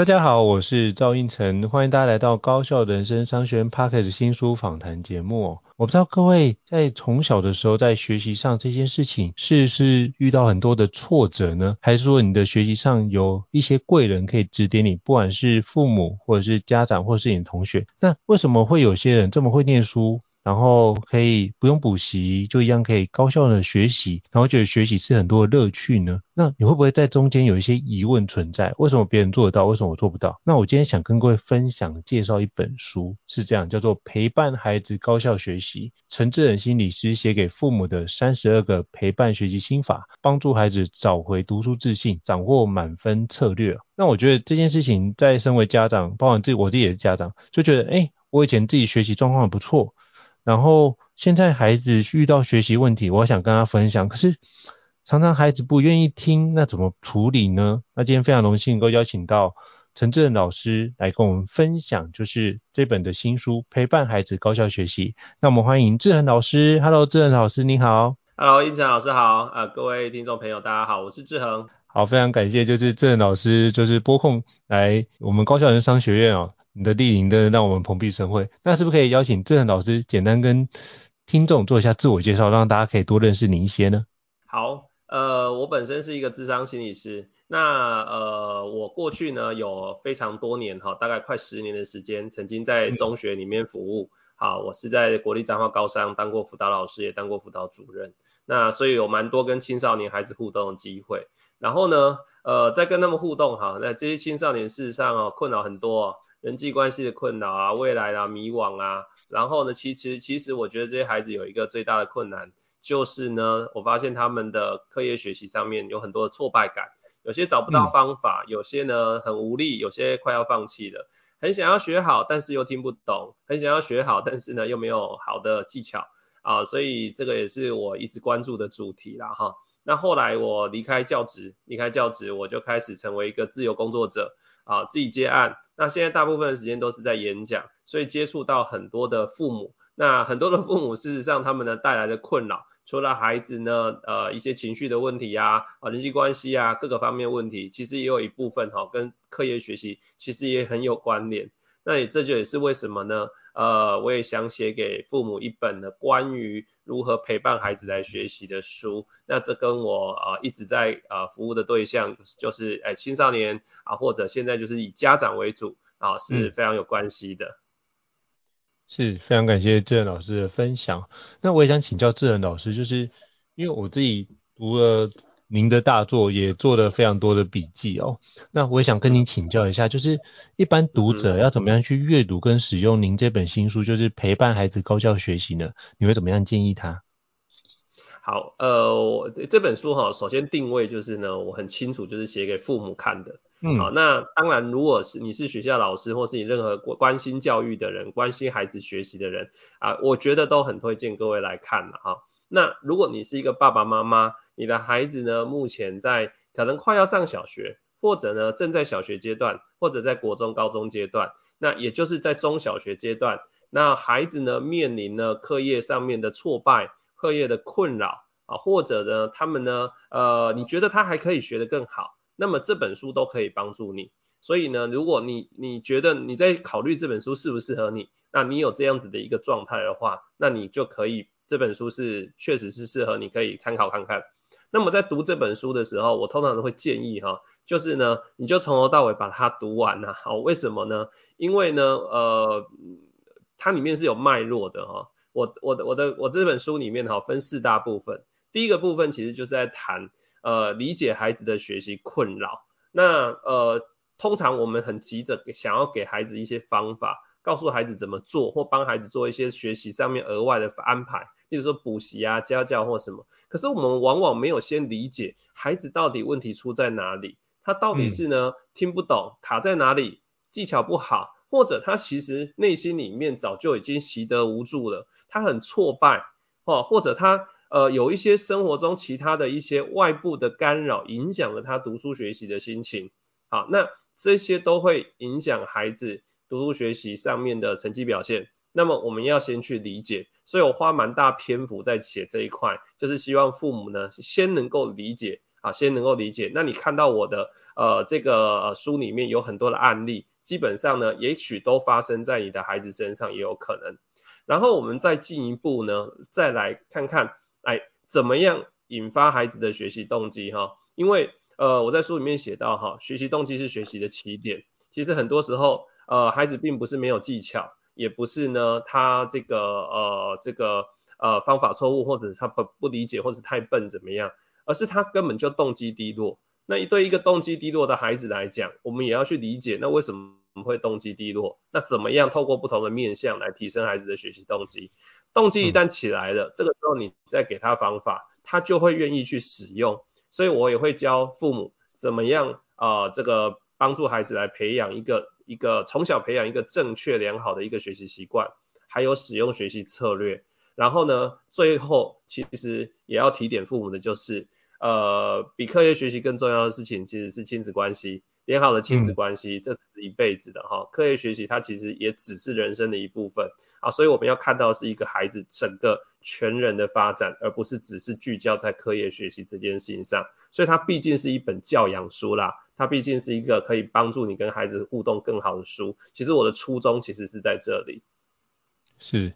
大家好，我是赵胤丞，欢迎大家来到高效人生商学院 Podcast 新书访谈节目。我不知道各位在从小的时候在学习上这件事情，是是遇到很多的挫折呢，还是说你的学习上有一些贵人可以指点你，不管是父母或者是家长或是你的同学？那为什么会有些人这么会念书？然后可以不用补习，就一样可以高效的学习，然后觉得学习是很多的乐趣呢？那你会不会在中间有一些疑问存在？为什么别人做得到，为什么我做不到？那我今天想跟各位分享介绍一本书，是这样，叫做《陪伴孩子高效学习》，陈志恒心理师写给父母的三十二个陪伴学习心法，帮助孩子找回读书自信，掌握满分策略。那我觉得这件事情在身为家长，包括自己，我自己也是家长，就觉得，哎，我以前自己学习状况不错。然后现在孩子遇到学习问题，我想跟他分享，可是常常孩子不愿意听，那怎么处理呢？那今天非常荣幸能够邀请到陈志恒老师来跟我们分享，就是这本的新书《陪伴孩子高效学习》。那我们欢迎志恒老师，Hello，志恒老师你好，Hello，胤丞老师好，呃，各位听众朋友大家好，我是志恒。好，非常感谢，就是志恒老师就是拨控来我们高效人商学院哦。你的莅临的让我们蓬荜生辉，那是不是可以邀请志恒老师简单跟听众做一下自我介绍，让大家可以多认识你一些呢？好，呃，我本身是一个智商心理师，那呃，我过去呢有非常多年哈，大概快十年的时间，曾经在中学里面服务，嗯、好，我是在国立彰化高商当过辅导老师，也当过辅导主任，那所以有蛮多跟青少年孩子互动的机会，然后呢，呃，在跟他们互动哈，那这些青少年事实上哦困扰很多。人际关系的困扰啊，未来啊，迷惘啊，然后呢，其实其实我觉得这些孩子有一个最大的困难，就是呢，我发现他们的课业学习上面有很多的挫败感，有些找不到方法，有些呢很无力，有些快要放弃了，很想要学好，但是又听不懂，很想要学好，但是呢又没有好的技巧啊，所以这个也是我一直关注的主题啦哈。那后来我离开教职，离开教职，我就开始成为一个自由工作者。啊，自己接案，那现在大部分的时间都是在演讲，所以接触到很多的父母，那很多的父母事实上他们呢带来的困扰，除了孩子呢，呃，一些情绪的问题呀，啊，人际关系呀，各个方面问题，其实也有一部分哈，跟课业学习其实也很有关联。那也这就也是为什么呢？呃，我也想写给父母一本的关于如何陪伴孩子来学习的书。那这跟我啊、呃、一直在啊、呃、服务的对象就是哎青少年啊或者现在就是以家长为主啊是非常有关系的。嗯、是非常感谢志仁老师的分享。那我也想请教志仁老师，就是因为我自己读了。您的大作也做了非常多的笔记哦，那我也想跟您请教一下，就是一般读者要怎么样去阅读跟使用您这本新书，就是陪伴孩子高效学习呢？你会怎么样建议他？好，呃，我这本书哈，首先定位就是呢，我很清楚就是写给父母看的，嗯，好，那当然如果是你是学校老师或是你任何关心教育的人，关心孩子学习的人啊，我觉得都很推荐各位来看的哈。那如果你是一个爸爸妈妈，你的孩子呢，目前在可能快要上小学，或者呢正在小学阶段，或者在国中、高中阶段，那也就是在中小学阶段，那孩子呢面临呢课业上面的挫败、课业的困扰啊，或者呢他们呢呃你觉得他还可以学得更好，那么这本书都可以帮助你。所以呢，如果你你觉得你在考虑这本书适不适合你，那你有这样子的一个状态的话，那你就可以。这本书是确实是适合你可以参考看看。那么在读这本书的时候，我通常都会建议哈，就是呢，你就从头到尾把它读完呐。好，为什么呢？因为呢，呃，它里面是有脉络的哈。我我的我的我这本书里面哈分四大部分。第一个部分其实就是在谈呃理解孩子的学习困扰。那呃通常我们很急着想要给孩子一些方法。告诉孩子怎么做，或帮孩子做一些学习上面额外的安排，例如说补习啊、家教或什么。可是我们往往没有先理解孩子到底问题出在哪里，他到底是呢听不懂，卡在哪里，技巧不好，或者他其实内心里面早就已经习得无助了，他很挫败，哦，或者他呃有一些生活中其他的一些外部的干扰，影响了他读书学习的心情，好，那这些都会影响孩子读书学习上面的成绩表现。那么我们要先去理解，所以我花蛮大篇幅在写这一块，就是希望父母呢先能够理解啊，先能够理解。那你看到我的呃这个书里面有很多的案例，基本上呢，也许都发生在你的孩子身上也有可能。然后我们再进一步呢，再来看看，哎，怎么样引发孩子的学习动机哈？因为呃我在书里面写到哈，学习动机是学习的起点。其实很多时候呃孩子并不是没有技巧。也不是呢，他这个呃这个呃方法错误，或者他不不理解，或者太笨怎么样，而是他根本就动机低落。那对一个动机低落的孩子来讲，我们也要去理解，那为什么会动机低落？那怎么样透过不同的面向来提升孩子的学习动机？动机一旦起来了，嗯、这个时候你再给他方法，他就会愿意去使用。所以我也会教父母怎么样啊、呃，这个帮助孩子来培养一个。一个从小培养一个正确良好的一个学习习惯，还有使用学习策略，然后呢，最后其实也要提点父母的就是，呃，比课业学习更重要的事情其实是亲子关系。良好的亲子关系，这是一辈子的哈。课业学习它其实也只是人生的一部分啊，所以我们要看到是一个孩子整个全人的发展，而不是只是聚焦在课业学习这件事情上。所以它毕竟是一本教养书啦，它毕竟是一个可以帮助你跟孩子互动更好的书。其实我的初衷其实是在这里。是。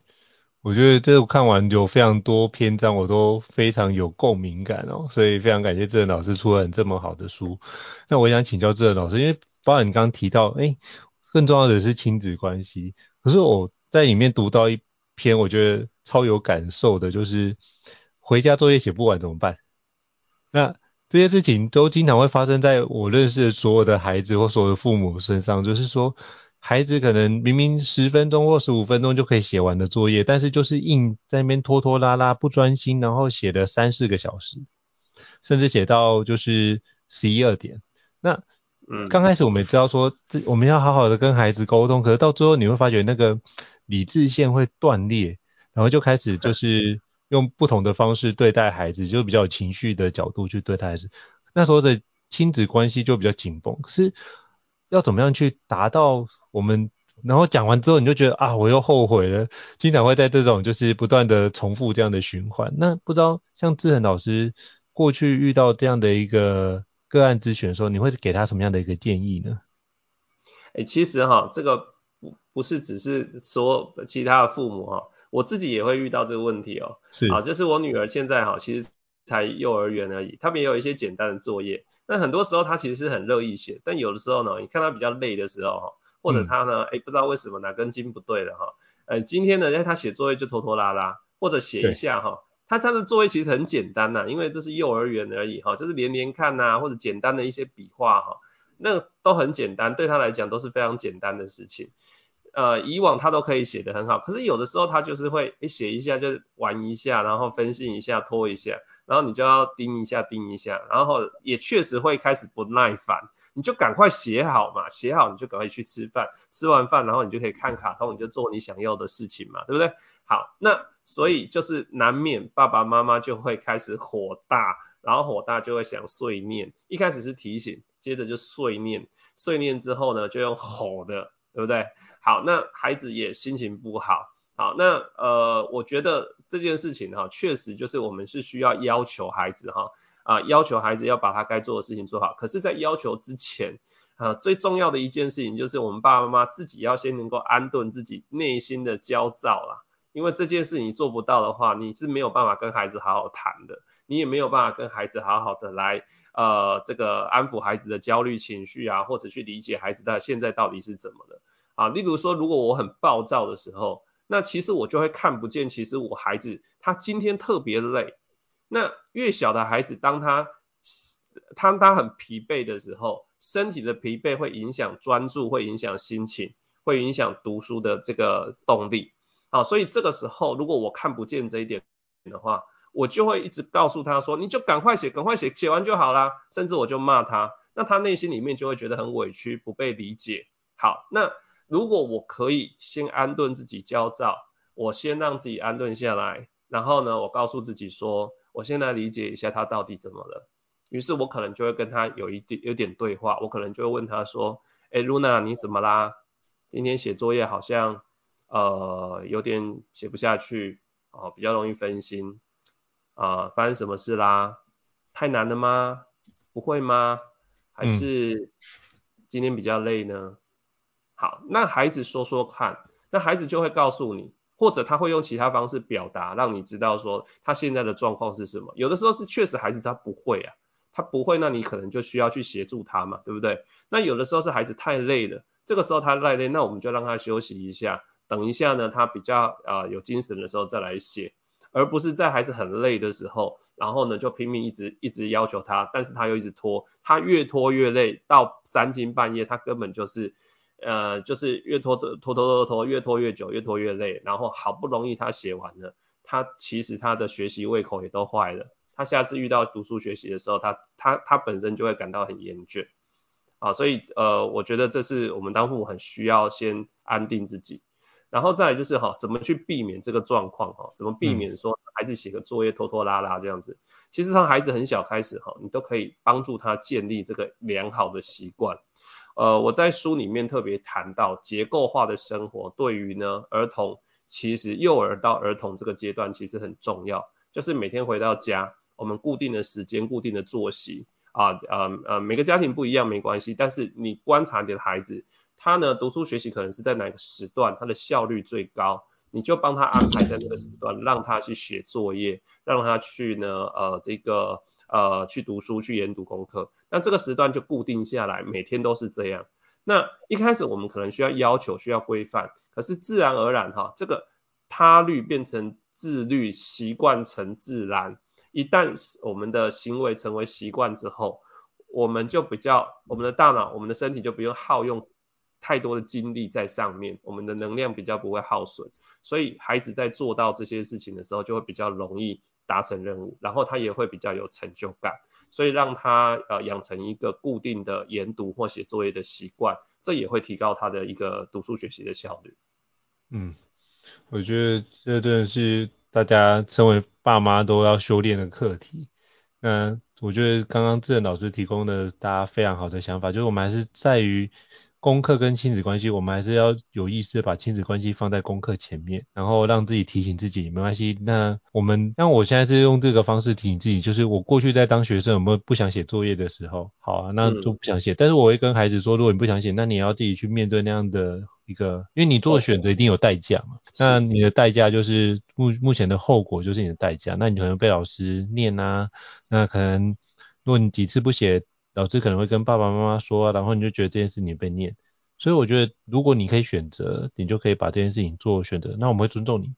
我觉得这个看完有非常多篇章，我都非常有共鸣感哦，所以非常感谢志恒老师出了这么好的书。那我想请教志恒老师，因为包含你刚刚提到，哎，更重要的是亲子关系。可是我在里面读到一篇，我觉得超有感受的，就是回家作业写不完怎么办？那这些事情都经常会发生在我认识的所有的孩子或所有的父母身上，就是说。孩子可能明明十分钟或十五分钟就可以写完的作业，但是就是硬在那边拖拖拉拉不专心，然后写了三四个小时，甚至写到就是十一二点。那嗯，刚开始我们也知道说，这我们要好好的跟孩子沟通，可是到最后你会发觉那个理智线会断裂，然后就开始就是 用不同的方式对待孩子，就比较有情绪的角度去对待孩子。那时候的亲子关系就比较紧绷，可是要怎么样去达到？我们然后讲完之后，你就觉得啊，我又后悔了。经常会在这种就是不断的重复这样的循环。那不知道像志恒老师过去遇到这样的一个个案咨询的时候，你会给他什么样的一个建议呢？哎，其实哈，这个不不是只是说其他的父母哈，我自己也会遇到这个问题哦。是啊，就是我女儿现在哈，其实才幼儿园而已，他们也有一些简单的作业。那很多时候她其实是很乐意写，但有的时候呢，你看她比较累的时候哈。或者她呢，哎，不知道为什么哪根筋不对了哈，呃，今天呢，哎，她写作业就拖拖拉拉，或者写一下哈，他他的作业其实很简单呐，因为这是幼儿园而已哈，就是连连看呐，或者简单的一些笔画哈，那都很简单，对他来讲都是非常简单的事情，呃，以往他都可以写得很好，可是有的时候他就是会，写一下就玩一下，然后分析一下，拖一下，然后你就要盯一下盯一下，然后也确实会开始不耐烦。你就赶快写好嘛，写好你就赶快去吃饭，吃完饭然后你就可以看卡通，你就做你想要的事情嘛，对不对？好，那所以就是难免爸爸妈妈就会开始火大，然后火大就会想碎念，一开始是提醒，接着就碎念，碎念之后呢就用吼的，对不对？好，那孩子也心情不好，好，那呃我觉得这件事情哈，确实就是我们是需要要求孩子哈。啊，要求孩子要把他该做的事情做好。可是，在要求之前，啊，最重要的一件事情就是我们爸爸妈妈自己要先能够安顿自己内心的焦躁啦。因为这件事你做不到的话，你是没有办法跟孩子好好谈的，你也没有办法跟孩子好好的来，呃，这个安抚孩子的焦虑情绪啊，或者去理解孩子的现在到底是怎么的。啊，例如说，如果我很暴躁的时候，那其实我就会看不见，其实我孩子他今天特别累。那越小的孩子，当他当他很疲惫的时候，身体的疲惫会影响专注，会影响心情，会影响读书的这个动力。好，所以这个时候，如果我看不见这一点的话，我就会一直告诉他说，你就赶快写，赶快写，写完就好啦。甚至我就骂他，那他内心里面就会觉得很委屈，不被理解。好，那如果我可以先安顿自己焦躁，我先让自己安顿下来，然后呢，我告诉自己说，我现在理解一下他到底怎么了。于是我可能就会跟他有一点有点对话，我可能就会问他说，哎，Luna 你怎么啦？今天写作业好像呃有点写不下去，哦，比较容易分心，啊、呃，发生什么事啦？太难了吗？不会吗？还是今天比较累呢？嗯、好，那孩子说说看，那孩子就会告诉你，或者他会用其他方式表达，让你知道说他现在的状况是什么。有的时候是确实孩子他不会啊。他不会，那你可能就需要去协助他嘛，对不对？那有的时候是孩子太累了，这个时候他太累，那我们就让他休息一下，等一下呢，他比较啊、呃、有精神的时候再来写，而不是在孩子很累的时候，然后呢就拼命一直一直要求他，但是他又一直拖，他越拖越累，到三更半夜他根本就是呃就是越拖拖拖拖拖拖，越拖越久，越拖越累，然后好不容易他写完了，他其实他的学习胃口也都坏了。他下次遇到读书学习的时候，他他他本身就会感到很厌倦，啊，所以呃，我觉得这是我们当父母很需要先安定自己，然后再来就是哈，怎么去避免这个状况哈，怎么避免说孩子写个作业拖拖拉拉这样子，其实从孩子很小开始哈，你都可以帮助他建立这个良好的习惯，呃，我在书里面特别谈到结构化的生活对于呢儿童，其实幼儿到儿童这个阶段其实很重要，就是每天回到家。我们固定的时间、固定的作息啊，呃呃，每个家庭不一样没关系，但是你观察你的孩子，他呢读书学习可能是在哪个时段，他的效率最高，你就帮他安排在那个时段，让他去写作业，让他去呢呃这个呃去读书、去研读功课，那这个时段就固定下来，每天都是这样。那一开始我们可能需要要求、需要规范，可是自然而然哈，这个他律变成自律，习惯成自然。一旦我们的行为成为习惯之后，我们就比较，我们的大脑、我们的身体就不用耗用太多的精力在上面，我们的能量比较不会耗损，所以孩子在做到这些事情的时候，就会比较容易达成任务，然后他也会比较有成就感，所以让他呃养成一个固定的研读或写作业的习惯，这也会提高他的一个读书学习的效率。嗯，我觉得这真的是。大家身为爸妈都要修炼的课题，那我觉得刚刚志恒老师提供的大家非常好的想法，就是我们还是在于功课跟亲子关系，我们还是要有意识的把亲子关系放在功课前面，然后让自己提醒自己没关系。那我们，那我现在是用这个方式提醒自己，就是我过去在当学生有没有不想写作业的时候，好啊，那就不想写，嗯、但是我会跟孩子说，如果你不想写，那你要自己去面对那样的。一个，因为你做的选择一定有代价嘛，那你的代价就是目目前的后果就是你的代价，那你可能被老师念啊，那可能如果你几次不写，老师可能会跟爸爸妈妈说，然后你就觉得这件事情被念，所以我觉得如果你可以选择，你就可以把这件事情做选择，那我们会尊重你，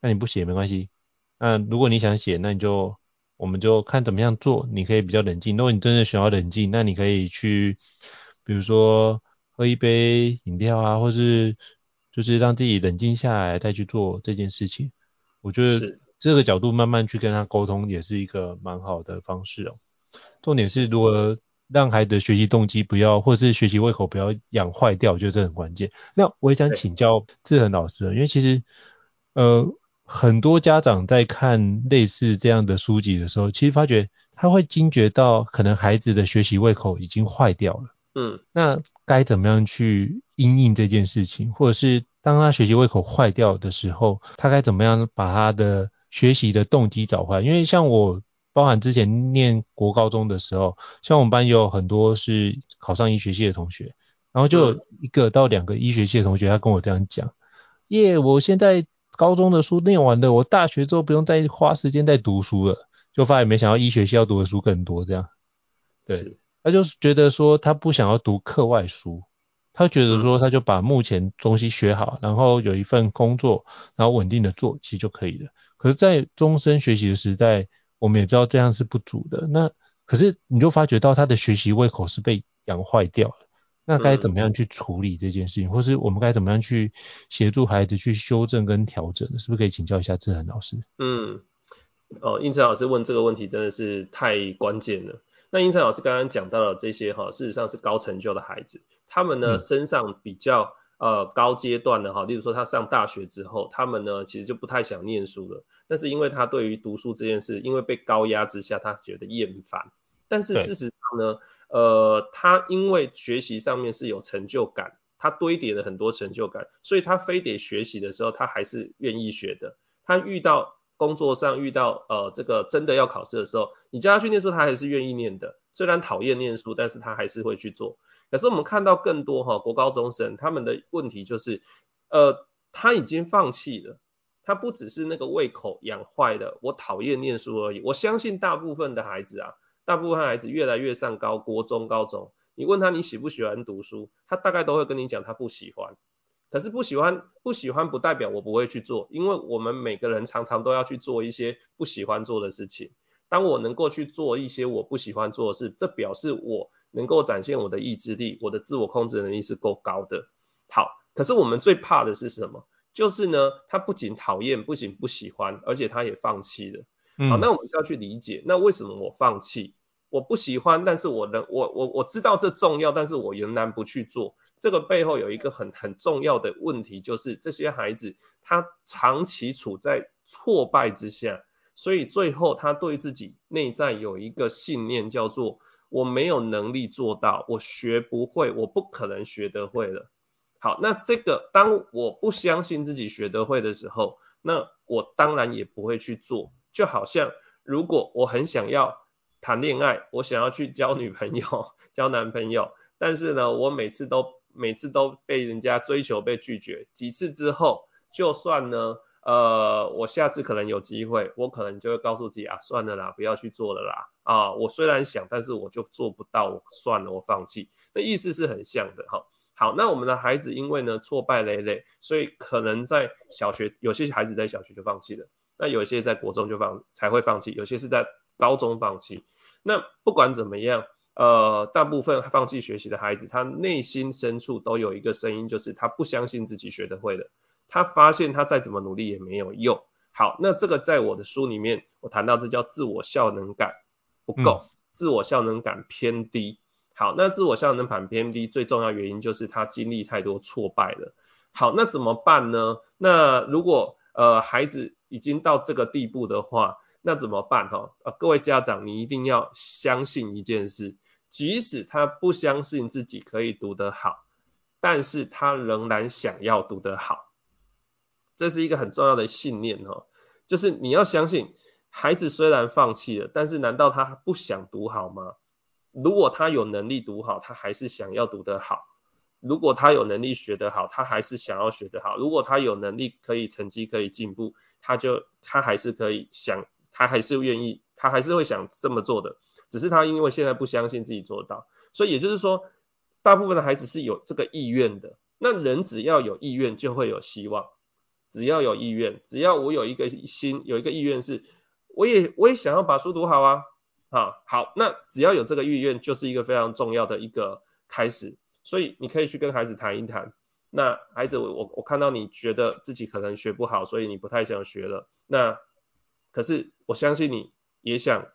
那你不写没关系，那如果你想写，那你就我们就看怎么样做，你可以比较冷静，如果你真的想要冷静，那你可以去，比如说。喝一杯饮料啊，或是就是让自己冷静下来再去做这件事情。我觉得这个角度慢慢去跟他沟通也是一个蛮好的方式哦。重点是如何让孩子的学习动机不要，或者是学习胃口不要养坏掉，我觉得这很关键。那我也想请教志恒老师，因为其实呃很多家长在看类似这样的书籍的时候，其实发觉他会惊觉到可能孩子的学习胃口已经坏掉了。嗯，那该怎么样去因应这件事情，或者是当他学习胃口坏掉的时候，他该怎么样把他的学习的动机找回来？因为像我，包含之前念国高中的时候，像我们班有很多是考上医学系的同学，然后就有一个到两个医学系的同学，他跟我这样讲：耶、yeah，我现在高中的书念完了，我大学之后不用再花时间再读书了，就发现没想到医学系要读的书更多，这样，对。他就是觉得说他不想要读课外书，他觉得说他就把目前东西学好，然后有一份工作，然后稳定的做，其实就可以了。可是，在终身学习的时代，我们也知道这样是不足的。那可是你就发觉到他的学习胃口是被养坏掉了。那该怎么样去处理这件事情，或是我们该怎么样去协助孩子去修正跟调整？是不是可以请教一下志恒老师？嗯，哦，应成老师问这个问题真的是太关键了。那胤丞老师刚刚讲到了这些哈，事实上是高成就的孩子，他们呢身上比较呃高阶段的哈，例如说他上大学之后，他们呢其实就不太想念书了，但是因为他对于读书这件事，因为被高压之下，他觉得厌烦。但是事实上呢，呃，他因为学习上面是有成就感，他堆叠了很多成就感，所以他非得学习的时候，他还是愿意学的。他遇到工作上遇到呃这个真的要考试的时候，你叫他去念书，他还是愿意念的。虽然讨厌念书，但是他还是会去做。可是我们看到更多哈国高中生，他们的问题就是，呃他已经放弃了，他不只是那个胃口养坏了，我讨厌念书而已。我相信大部分的孩子啊，大部分孩子越来越上高，国中、高中，你问他你喜不喜欢读书，他大概都会跟你讲他不喜欢。可是不喜欢，不喜欢不代表我不会去做，因为我们每个人常常都要去做一些不喜欢做的事情。当我能够去做一些我不喜欢做的事，这表示我能够展现我的意志力，我的自我控制能力是够高的。好，可是我们最怕的是什么？就是呢，他不仅讨厌，不仅不喜欢，而且他也放弃了。好，那我们就要去理解，那为什么我放弃？我不喜欢，但是我能，我我我知道这重要，但是我仍然不去做。这个背后有一个很很重要的问题，就是这些孩子他长期处在挫败之下，所以最后他对自己内在有一个信念，叫做我没有能力做到，我学不会，我不可能学得会了。好，那这个当我不相信自己学得会的时候，那我当然也不会去做。就好像如果我很想要谈恋爱，我想要去交女朋友、交男朋友，但是呢，我每次都每次都被人家追求被拒绝几次之后，就算呢，呃，我下次可能有机会，我可能就会告诉自己啊，算了啦，不要去做了啦。啊，我虽然想，但是我就做不到，我算了，我放弃。那意思是很像的哈。好，那我们的孩子因为呢挫败累累，所以可能在小学，有些孩子在小学就放弃了，那有些在国中就放才会放弃，有些是在高中放弃。那不管怎么样。呃，大部分放弃学习的孩子，他内心深处都有一个声音，就是他不相信自己学得会的。他发现他再怎么努力也没有用。好，那这个在我的书里面，我谈到这叫自我效能感不够，嗯、自我效能感偏低。好，那自我效能感偏低，最重要原因就是他经历太多挫败了。好，那怎么办呢？那如果呃孩子已经到这个地步的话，那怎么办哈？呃，各位家长，你一定要相信一件事，即使他不相信自己可以读得好，但是他仍然想要读得好，这是一个很重要的信念哈。就是你要相信，孩子虽然放弃了，但是难道他不想读好吗？如果他有能力读好，他还是想要读得好；如果他有能力学得好，他还是想要学得好；如果他有能力可以成绩可以进步，他就他还是可以想。他还是愿意，他还是会想这么做的，只是他因为现在不相信自己做到，所以也就是说，大部分的孩子是有这个意愿的。那人只要有意愿，就会有希望。只要有意愿，只要我有一个心，有一个意愿是，我也我也想要把书读好啊，好，好，那只要有这个意愿，就是一个非常重要的一个开始。所以你可以去跟孩子谈一谈。那孩子，我我看到你觉得自己可能学不好，所以你不太想学了。那可是我相信你也想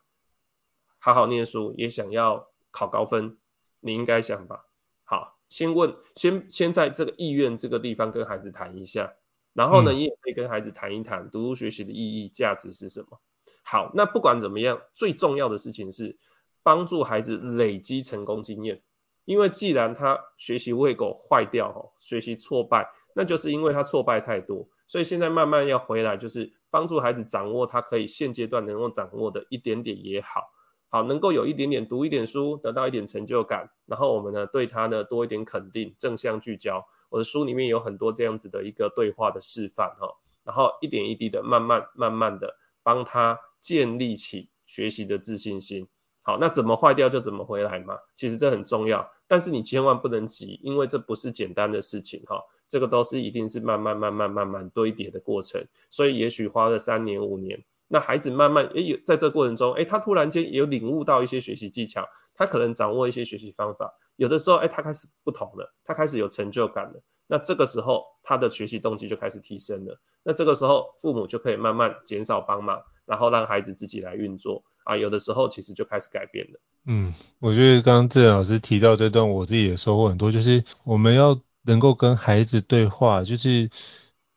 好好念书，也想要考高分，你应该想吧？好，先问，先先在这个意愿这个地方跟孩子谈一下，然后呢，你也可以跟孩子谈一谈读书学习的意义、价值是什么。好，那不管怎么样，最重要的事情是帮助孩子累积成功经验，因为既然他学习胃口坏掉，哈，学习挫败，那就是因为他挫败太多，所以现在慢慢要回来，就是。帮助孩子掌握他可以现阶段能够掌握的一点点也好，好能够有一点点读一点书，得到一点成就感，然后我们呢对他呢多一点肯定，正向聚焦。我的书里面有很多这样子的一个对话的示范哈，然后一点一滴的慢慢慢慢的帮他建立起学习的自信心。好，那怎么坏掉就怎么回来嘛，其实这很重要，但是你千万不能急，因为这不是简单的事情哈。这个都是一定是慢慢慢慢慢慢堆叠的过程，所以也许花了三年五年，那孩子慢慢诶有在这过程中，诶他突然间有领悟到一些学习技巧，他可能掌握一些学习方法，有的时候哎他开始不同了，他开始有成就感了，那这个时候他的学习动机就开始提升了，那这个时候父母就可以慢慢减少帮忙，然后让孩子自己来运作啊，有的时候其实就开始改变了。嗯，我觉得刚刚志老师提到这段，我自己也收获很多，就是我们要。能够跟孩子对话，就是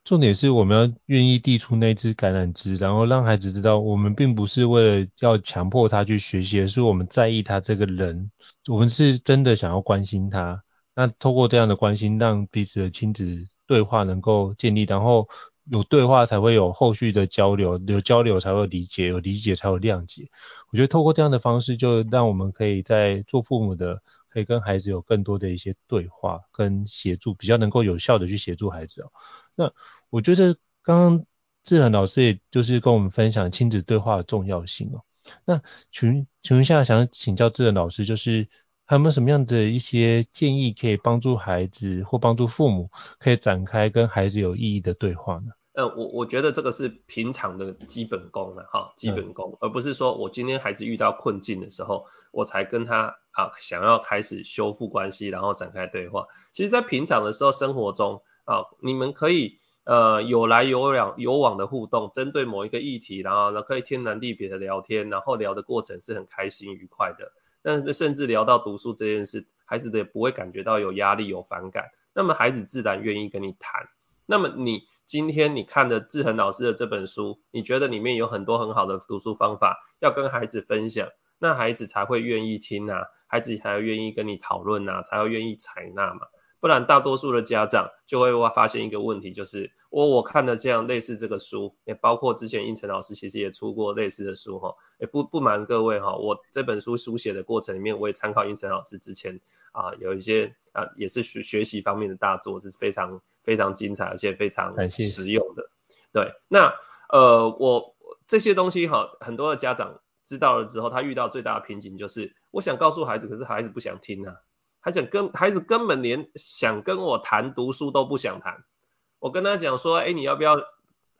重点是我们要愿意递出那支橄榄枝，然后让孩子知道，我们并不是为了要强迫他去学习，而是我们在意他这个人，我们是真的想要关心他。那透过这样的关心，让彼此的亲子对话能够建立，然后有对话才会有后续的交流，有交流才会理解，有理解才有谅解。我觉得透过这样的方式，就让我们可以在做父母的。可以跟孩子有更多的一些对话跟协助，比较能够有效的去协助孩子哦。那我觉得刚刚志恒老师也就是跟我们分享亲子对话的重要性哦。那请请问一下，想请教志恒老师，就是还有没有什么样的一些建议可以帮助孩子或帮助父母，可以展开跟孩子有意义的对话呢？呃，我我觉得这个是平常的基本功了哈，基本功，嗯、而不是说我今天孩子遇到困境的时候，我才跟他啊想要开始修复关系，然后展开对话。其实，在平常的时候，生活中啊，你们可以呃有来有往有往的互动，针对某一个议题，然后呢可以天南地北的聊天，然后聊的过程是很开心愉快的。但是甚至聊到读书这件事，孩子也不会感觉到有压力有反感，那么孩子自然愿意跟你谈。那么你今天你看的志恒老师的这本书，你觉得里面有很多很好的读书方法要跟孩子分享，那孩子才会愿意听啊，孩子才会愿意跟你讨论啊，才会愿意采纳嘛。不然大多数的家长就会发现一个问题，就是我我看了这样类似这个书，也包括之前应成老师其实也出过类似的书哈，也不不瞒各位哈，我这本书书写的过程里面，我也参考应成老师之前啊有一些啊也是学学习方面的大作，是非常非常精彩而且非常实用的。对，那呃我这些东西哈，很多的家长知道了之后，他遇到最大的瓶颈就是，我想告诉孩子，可是孩子不想听啊。他想跟孩子根本连想跟我谈读书都不想谈，我跟他讲说，哎，你要不要、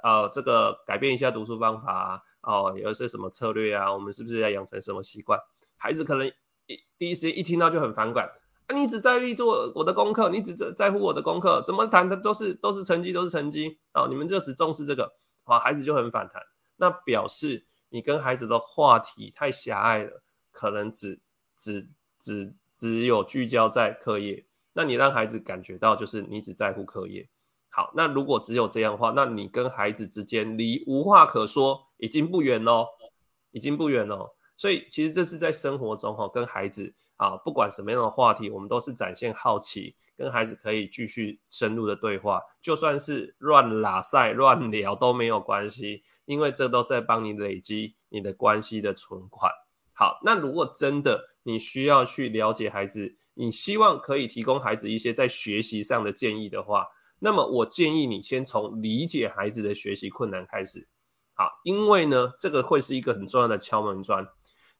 呃、这个改变一下读书方法啊？哦，有一些什么策略啊？我们是不是要养成什么习惯？孩子可能一第一时间一听到就很反感，啊，你只在意做我的功课，你只在在乎我的功课，怎么谈的都是都是成绩都是成绩，啊、哦，你们就只重视这个，啊，孩子就很反弹，那表示你跟孩子的话题太狭隘了，可能只只只。只有聚焦在课业，那你让孩子感觉到就是你只在乎课业。好，那如果只有这样的话，那你跟孩子之间离无话可说已经不远喽，已经不远喽。所以其实这是在生活中哈，跟孩子啊，不管什么样的话题，我们都是展现好奇，跟孩子可以继续深入的对话，就算是乱拉塞、乱聊都没有关系，因为这都是在帮你累积你的关系的存款。好，那如果真的你需要去了解孩子，你希望可以提供孩子一些在学习上的建议的话，那么我建议你先从理解孩子的学习困难开始。好，因为呢，这个会是一个很重要的敲门砖。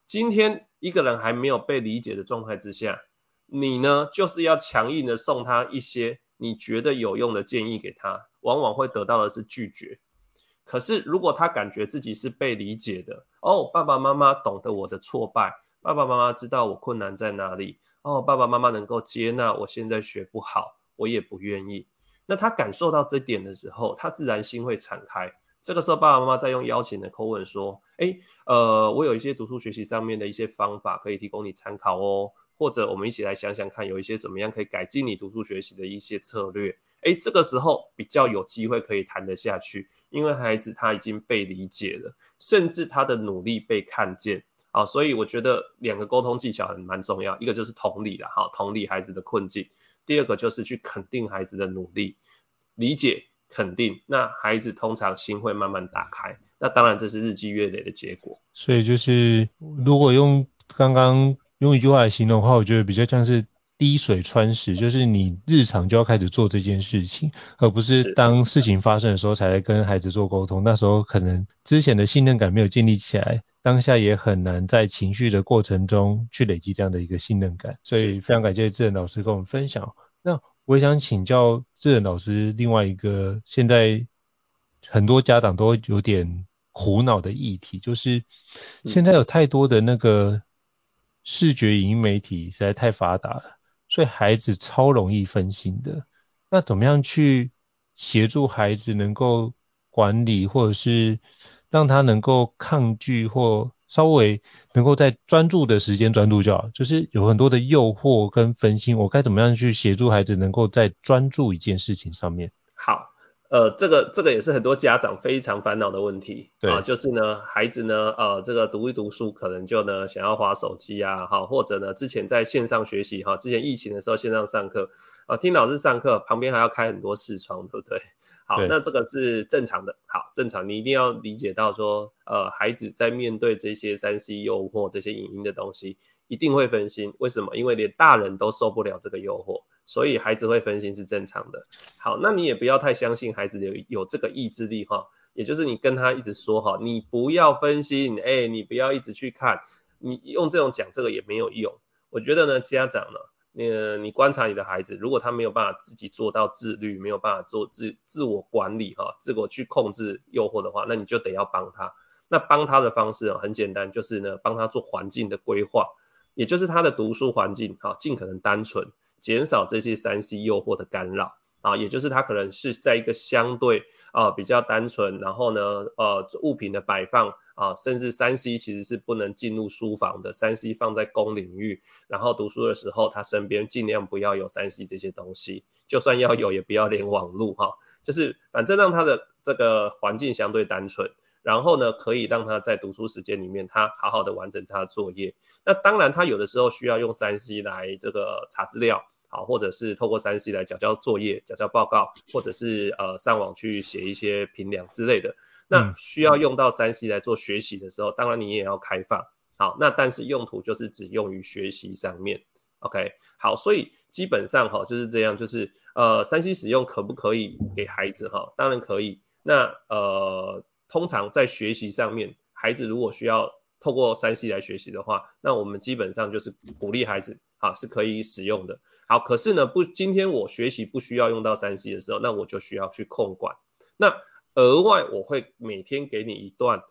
今天一个人还没有被理解的状态之下，你呢就是要强硬的送他一些你觉得有用的建议给他，往往会得到的是拒绝。可是，如果他感觉自己是被理解的，哦，爸爸妈妈懂得我的挫败，爸爸妈妈知道我困难在哪里，哦，爸爸妈妈能够接纳我现在学不好，我也不愿意。那他感受到这点的时候，他自然心会敞开。这个时候，爸爸妈妈再用邀请的口吻说，诶，呃，我有一些读书学习上面的一些方法可以提供你参考哦，或者我们一起来想想看，有一些什么样可以改进你读书学习的一些策略。哎，这个时候比较有机会可以谈得下去，因为孩子他已经被理解了，甚至他的努力被看见，啊，所以我觉得两个沟通技巧很蛮重要，一个就是同理了，哈，同理孩子的困境，第二个就是去肯定孩子的努力，理解肯定，那孩子通常心会慢慢打开，那当然这是日积月累的结果。所以就是如果用刚刚用一句话来形容的话，我觉得比较像是。滴水穿石，就是你日常就要开始做这件事情，而不是当事情发生的时候才来跟孩子做沟通。那时候可能之前的信任感没有建立起来，当下也很难在情绪的过程中去累积这样的一个信任感。所以非常感谢志仁老师跟我们分享。那我也想请教志仁老师另外一个现在很多家长都有点苦恼的议题，就是现在有太多的那个视觉影音媒体实在太发达了。所以孩子超容易分心的，那怎么样去协助孩子能够管理，或者是让他能够抗拒或稍微能够在专注的时间专注就好，就是有很多的诱惑跟分心，我该怎么样去协助孩子能够在专注一件事情上面？好。呃，这个这个也是很多家长非常烦恼的问题，对啊，就是呢，孩子呢，呃，这个读一读书，可能就呢想要滑手机啊，哈，或者呢，之前在线上学习，哈，之前疫情的时候线上上课，啊，听老师上课，旁边还要开很多视窗，对不对？好，那这个是正常的，好，正常，你一定要理解到说，呃，孩子在面对这些三 C 诱惑、这些影音的东西，一定会分心，为什么？因为连大人都受不了这个诱惑。所以孩子会分心是正常的。好，那你也不要太相信孩子有有这个意志力哈，也就是你跟他一直说哈，你不要分心，哎，你不要一直去看，你用这种讲这个也没有用。我觉得呢，家长呢，你你观察你的孩子，如果他没有办法自己做到自律，没有办法做自自我管理哈，自我去控制诱惑的话，那你就得要帮他。那帮他的方式，很简单，就是呢，帮他做环境的规划，也就是他的读书环境哈，尽可能单纯。减少这些三 C 诱惑的干扰啊，也就是他可能是在一个相对啊比较单纯，然后呢呃物品的摆放啊，甚至三 C 其实是不能进入书房的，三 C 放在公领域，然后读书的时候他身边尽量不要有三 C 这些东西，就算要有也不要连网路哈，就是反正让他的这个环境相对单纯。然后呢，可以让他在读书时间里面，他好好的完成他的作业。那当然，他有的时候需要用三 C 来这个查资料，好，或者是透过三 C 来缴交作业、缴交报告，或者是呃上网去写一些评量之类的。那需要用到三 C 来做学习的时候，当然你也要开放。好，那但是用途就是只用于学习上面。OK，好，所以基本上哈就是这样，就是呃三 C 使用可不可以给孩子哈？当然可以。那呃。通常在学习上面，孩子如果需要透过 3C 来学习的话，那我们基本上就是鼓励孩子啊是可以使用的。好，可是呢不，今天我学习不需要用到 3C 的时候，那我就需要去控管。那额外我会每天给你一段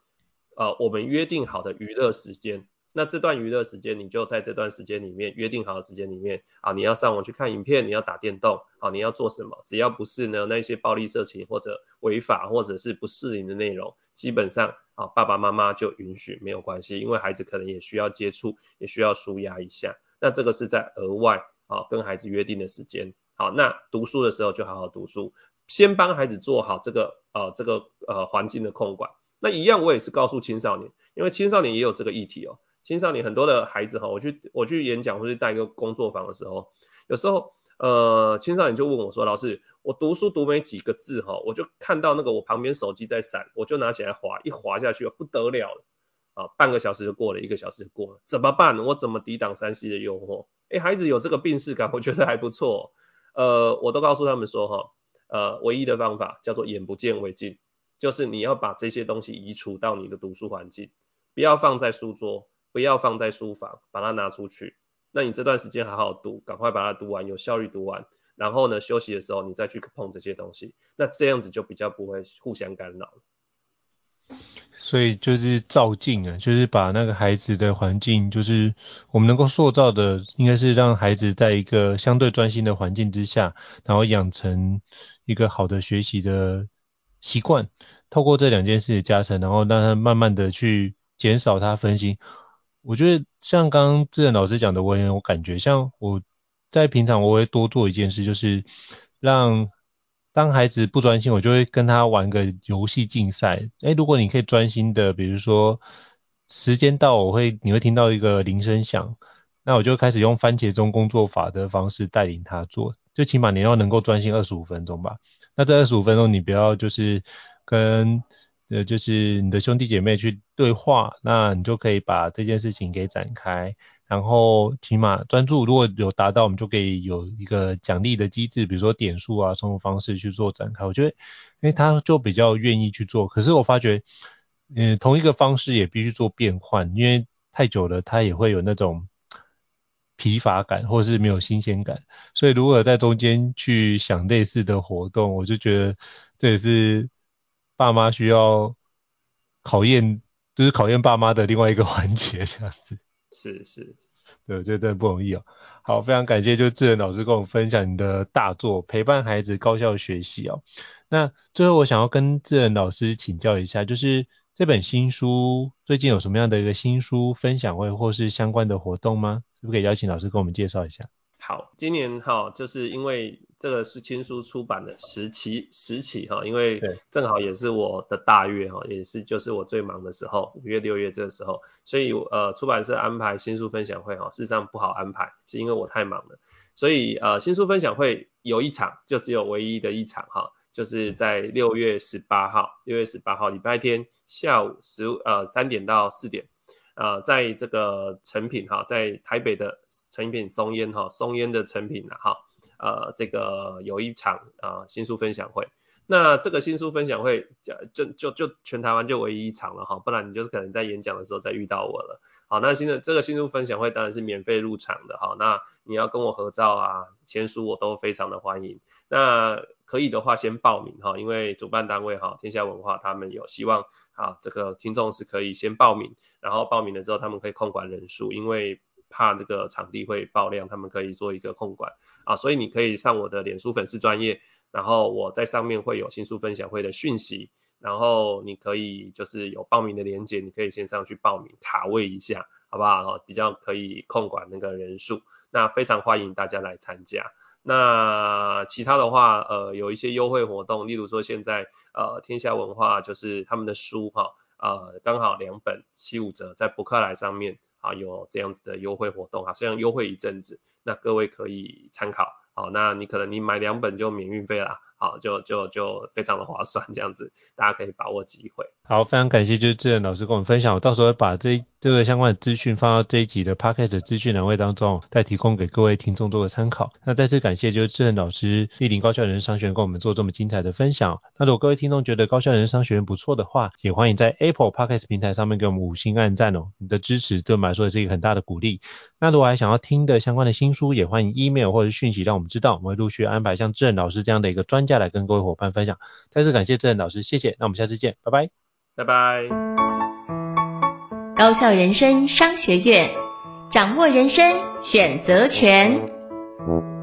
呃我们约定好的娱乐时间。那这段娱乐时间，你就在这段时间里面约定好的时间里面啊，你要上网去看影片，你要打电动啊，你要做什么？只要不是呢那些暴力色情或者违法或者是不适应的内容，基本上啊爸爸妈妈就允许没有关系，因为孩子可能也需要接触，也需要舒压一下。那这个是在额外啊跟孩子约定的时间。好，那读书的时候就好好读书，先帮孩子做好这个呃这个呃环境的控管。那一样我也是告诉青少年，因为青少年也有这个议题哦。青少年很多的孩子哈，我去我去演讲或者带一个工作坊的时候，有时候呃青少年就问我说，老师，我读书读没几个字哈，我就看到那个我旁边手机在闪，我就拿起来滑，一滑下去不得了了啊，半个小时就过了，一个小时就过了，怎么办？我怎么抵挡三 C 的诱惑？哎，孩子有这个病识感，我觉得还不错。呃，我都告诉他们说哈，呃，唯一的方法叫做眼不见为净，就是你要把这些东西移除到你的读书环境，不要放在书桌。不要放在书房，把它拿出去。那你这段时间好好读，赶快把它读完，有效率读完。然后呢，休息的时候你再去碰这些东西，那这样子就比较不会互相干扰。所以就是照镜啊，就是把那个孩子的环境，就是我们能够塑造的，应该是让孩子在一个相对专心的环境之下，然后养成一个好的学习的习惯。透过这两件事的加成，然后让他慢慢的去减少他分心。我觉得像刚刚志仁老师讲的，我也有感觉。像我在平常，我会多做一件事，就是让当孩子不专心，我就会跟他玩个游戏竞赛。诶，如果你可以专心的，比如说时间到，我会你会听到一个铃声响，那我就开始用番茄钟工作法的方式带领他做，就起码你要能够专心二十五分钟吧。那这二十五分钟你不要就是跟。呃，就是你的兄弟姐妹去对话，那你就可以把这件事情给展开，然后起码专注，如果有达到，我们就可以有一个奖励的机制，比如说点数啊，什么方式去做展开。我觉得，因为他就比较愿意去做。可是我发觉，嗯、同一个方式也必须做变换，因为太久了，他也会有那种疲乏感，或是没有新鲜感。所以如果在中间去想类似的活动，我就觉得这也是。爸妈需要考验，就是考验爸妈的另外一个环节，这样子。是是。对，我觉得真的不容易哦。好，非常感谢就志仁老师跟我们分享你的大作，陪伴孩子高效学习哦。那最后我想要跟志仁老师请教一下，就是这本新书最近有什么样的一个新书分享会或是相关的活动吗？是不是可以邀请老师跟我们介绍一下？好，今年哈，就是因为这个是新书出版的时期时期哈，因为正好也是我的大月哈，也是就是我最忙的时候，五月六月这个时候，所以呃出版社安排新书分享会哈，事实上不好安排，是因为我太忙了，所以呃新书分享会有一场，就只有唯一的一场哈，就是在六月十八号，六月十八号礼拜天下午十呃三点到四点。呃，在这个成品哈，在台北的成品松烟哈，松烟的成品哈，呃，这个有一场啊、新书分享会。那这个新书分享会就就就全台湾就唯一一场了哈，不然你就是可能在演讲的时候再遇到我了。好，那新的这个新书分享会当然是免费入场的哈，那你要跟我合照啊、签书我都非常的欢迎。那可以的话先报名哈，因为主办单位哈天下文化他们有希望啊这个听众是可以先报名，然后报名了之后他们可以控管人数，因为怕这个场地会爆量，他们可以做一个控管啊，所以你可以上我的脸书粉丝专业，然后我在上面会有新书分享会的讯息，然后你可以就是有报名的链接，你可以先上去报名卡位一下，好不好？比较可以控管那个人数，那非常欢迎大家来参加。那其他的话，呃，有一些优惠活动，例如说现在，呃，天下文化就是他们的书哈，呃，刚好两本七五折，在博客来上面啊有这样子的优惠活动啊，虽然优惠一阵子，那各位可以参考，好，那你可能你买两本就免运费啦，好，就就就非常的划算，这样子，大家可以把握机会。好，非常感谢就是志恒老师跟我们分享，我到时候把这这个相关的资讯放到这一集的 Podcast 资讯栏位当中，再提供给各位听众做个参考。那再次感谢就是志恒老师莅临高校人商学院跟我们做这么精彩的分享。那如果各位听众觉得高校人商学院不错的话，也欢迎在 Apple Podcast 平台上面给我们五星按赞哦，你的支持对我们来说也是一个很大的鼓励。那如果还想要听的相关的新书，也欢迎 email 或者讯息让我们知道，我们会陆续安排像志恒老师这样的一个专家来跟各位伙伴分享。再次感谢郑老师，谢谢。那我们下次见，拜拜。拜拜。高校人生商学院，掌握人生选择权。